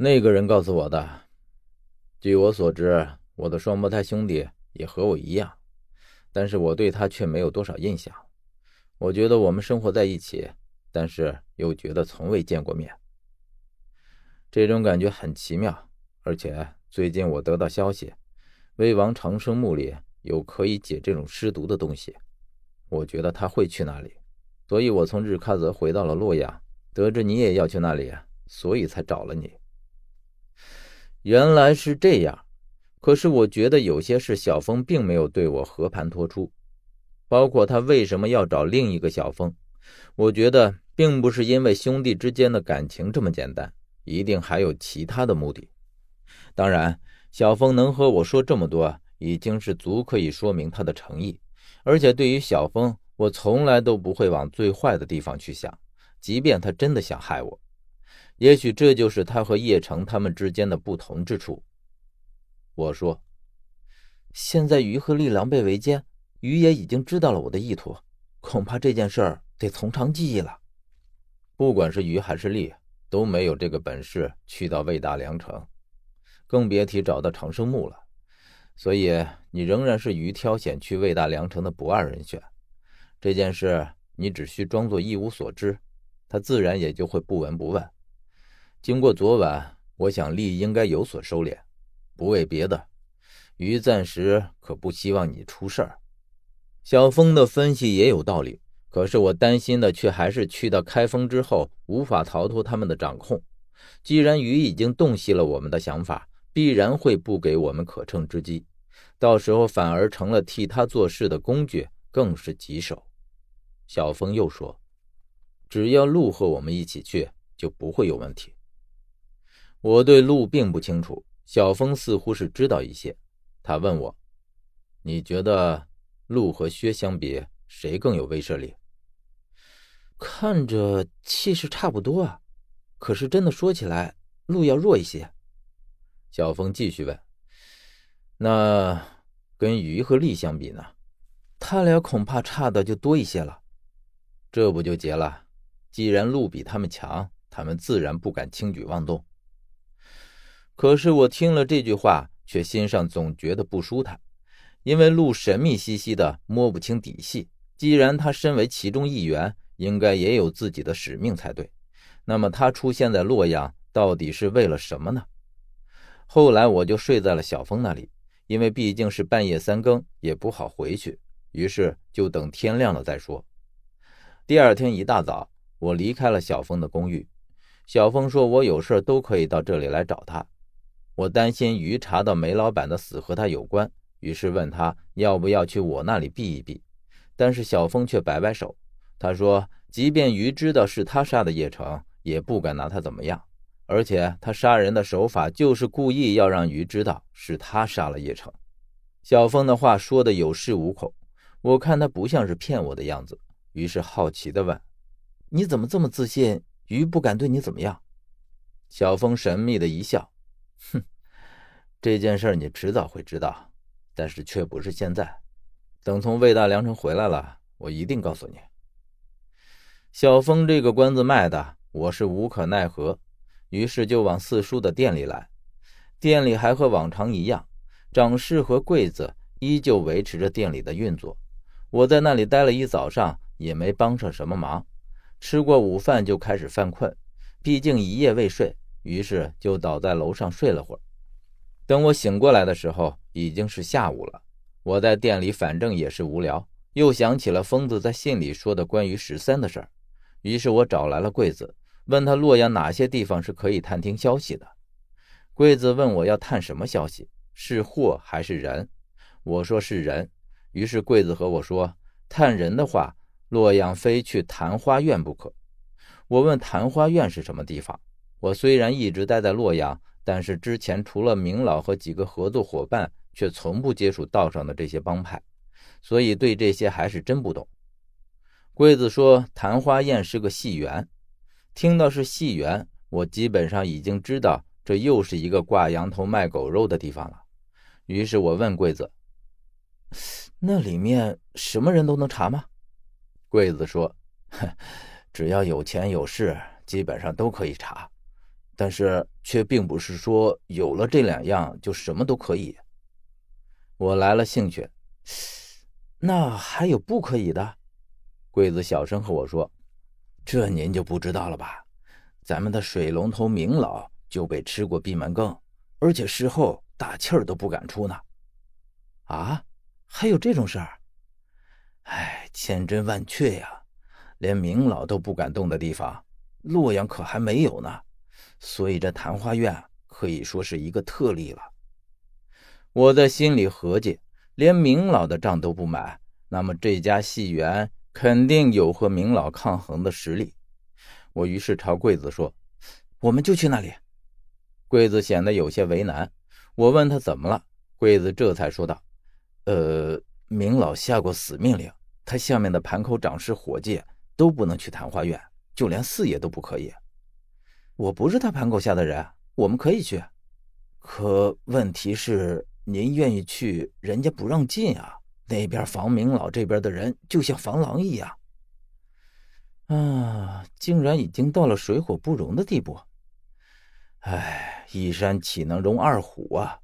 那个人告诉我的。据我所知，我的双胞胎兄弟也和我一样，但是我对他却没有多少印象。我觉得我们生活在一起，但是又觉得从未见过面。这种感觉很奇妙，而且最近我得到消息，魏王长生墓里有可以解这种尸毒的东西。我觉得他会去那里，所以我从日喀则回到了洛阳，得知你也要去那里，所以才找了你。原来是这样，可是我觉得有些事小峰并没有对我和盘托出，包括他为什么要找另一个小峰。我觉得并不是因为兄弟之间的感情这么简单，一定还有其他的目的。当然，小峰能和我说这么多，已经是足可以说明他的诚意。而且对于小峰，我从来都不会往最坏的地方去想，即便他真的想害我。也许这就是他和叶城他们之间的不同之处。我说：“现在鱼和利狼狈为奸，鱼也已经知道了我的意图，恐怕这件事得从长计议了。不管是鱼还是利，都没有这个本事去到魏大梁城，更别提找到长生木了。所以你仍然是鱼挑选去魏大梁城的不二人选。这件事你只需装作一无所知，他自然也就会不闻不问。”经过昨晚，我想丽应该有所收敛，不为别的，鱼暂时可不希望你出事儿。小峰的分析也有道理，可是我担心的却还是去到开封之后无法逃脱他们的掌控。既然鱼已经洞悉了我们的想法，必然会不给我们可乘之机，到时候反而成了替他做事的工具，更是棘手。小峰又说：“只要路和我们一起去，就不会有问题。”我对路并不清楚，小峰似乎是知道一些。他问我：“你觉得陆和薛相比，谁更有威慑力？”看着气势差不多啊，可是真的说起来，路要弱一些。小峰继续问：“那跟鱼和力相比呢？他俩恐怕差的就多一些了。这不就结了？既然路比他们强，他们自然不敢轻举妄动。”可是我听了这句话，却心上总觉得不舒坦，因为陆神秘兮兮的，摸不清底细。既然他身为其中一员，应该也有自己的使命才对。那么他出现在洛阳，到底是为了什么呢？后来我就睡在了小峰那里，因为毕竟是半夜三更，也不好回去，于是就等天亮了再说。第二天一大早，我离开了小峰的公寓。小峰说：“我有事都可以到这里来找他。”我担心鱼查到煤老板的死和他有关，于是问他要不要去我那里避一避。但是小峰却摆摆手，他说：“即便鱼知道是他杀的叶城，也不敢拿他怎么样。而且他杀人的手法就是故意要让鱼知道是他杀了叶城。”小峰的话说的有恃无恐，我看他不像是骗我的样子，于是好奇地问：“你怎么这么自信？鱼不敢对你怎么样？”小峰神秘的一笑。哼，这件事你迟早会知道，但是却不是现在。等从魏大良城回来了，我一定告诉你。小峰这个关子卖的，我是无可奈何，于是就往四叔的店里来。店里还和往常一样，掌事和柜子依旧维持着店里的运作。我在那里待了一早上，也没帮上什么忙。吃过午饭就开始犯困，毕竟一夜未睡。于是就倒在楼上睡了会儿。等我醒过来的时候，已经是下午了。我在店里，反正也是无聊，又想起了疯子在信里说的关于十三的事儿。于是我找来了柜子，问他洛阳哪些地方是可以探听消息的。柜子问我要探什么消息，是货还是人？我说是人。于是柜子和我说，探人的话，洛阳非去昙花院不可。我问昙花院是什么地方？我虽然一直待在洛阳，但是之前除了明老和几个合作伙伴，却从不接触道上的这些帮派，所以对这些还是真不懂。桂子说昙花宴是个戏园，听到是戏园，我基本上已经知道这又是一个挂羊头卖狗肉的地方了。于是我问桂子：“那里面什么人都能查吗？”桂子说：“ 只要有钱有势，基本上都可以查。”但是却并不是说有了这两样就什么都可以。我来了兴趣，那还有不可以的？桂子小声和我说：“这您就不知道了吧？咱们的水龙头明老就被吃过闭门羹，而且事后大气儿都不敢出呢。”啊，还有这种事儿？哎，千真万确呀，连明老都不敢动的地方，洛阳可还没有呢。所以这昙花院可以说是一个特例了。我在心里合计，连明老的账都不买，那么这家戏园肯定有和明老抗衡的实力。我于是朝桂子说：“我们就去那里。”桂子显得有些为难。我问他怎么了，桂子这才说道：“呃，明老下过死命令，他下面的盘口掌事、伙计都不能去昙花院，就连四爷都不可以。我不是他盘口下的人，我们可以去。可问题是……”您愿意去，人家不让进啊！那边房明老，这边的人就像防狼一样。啊，竟然已经到了水火不容的地步！哎，一山岂能容二虎啊！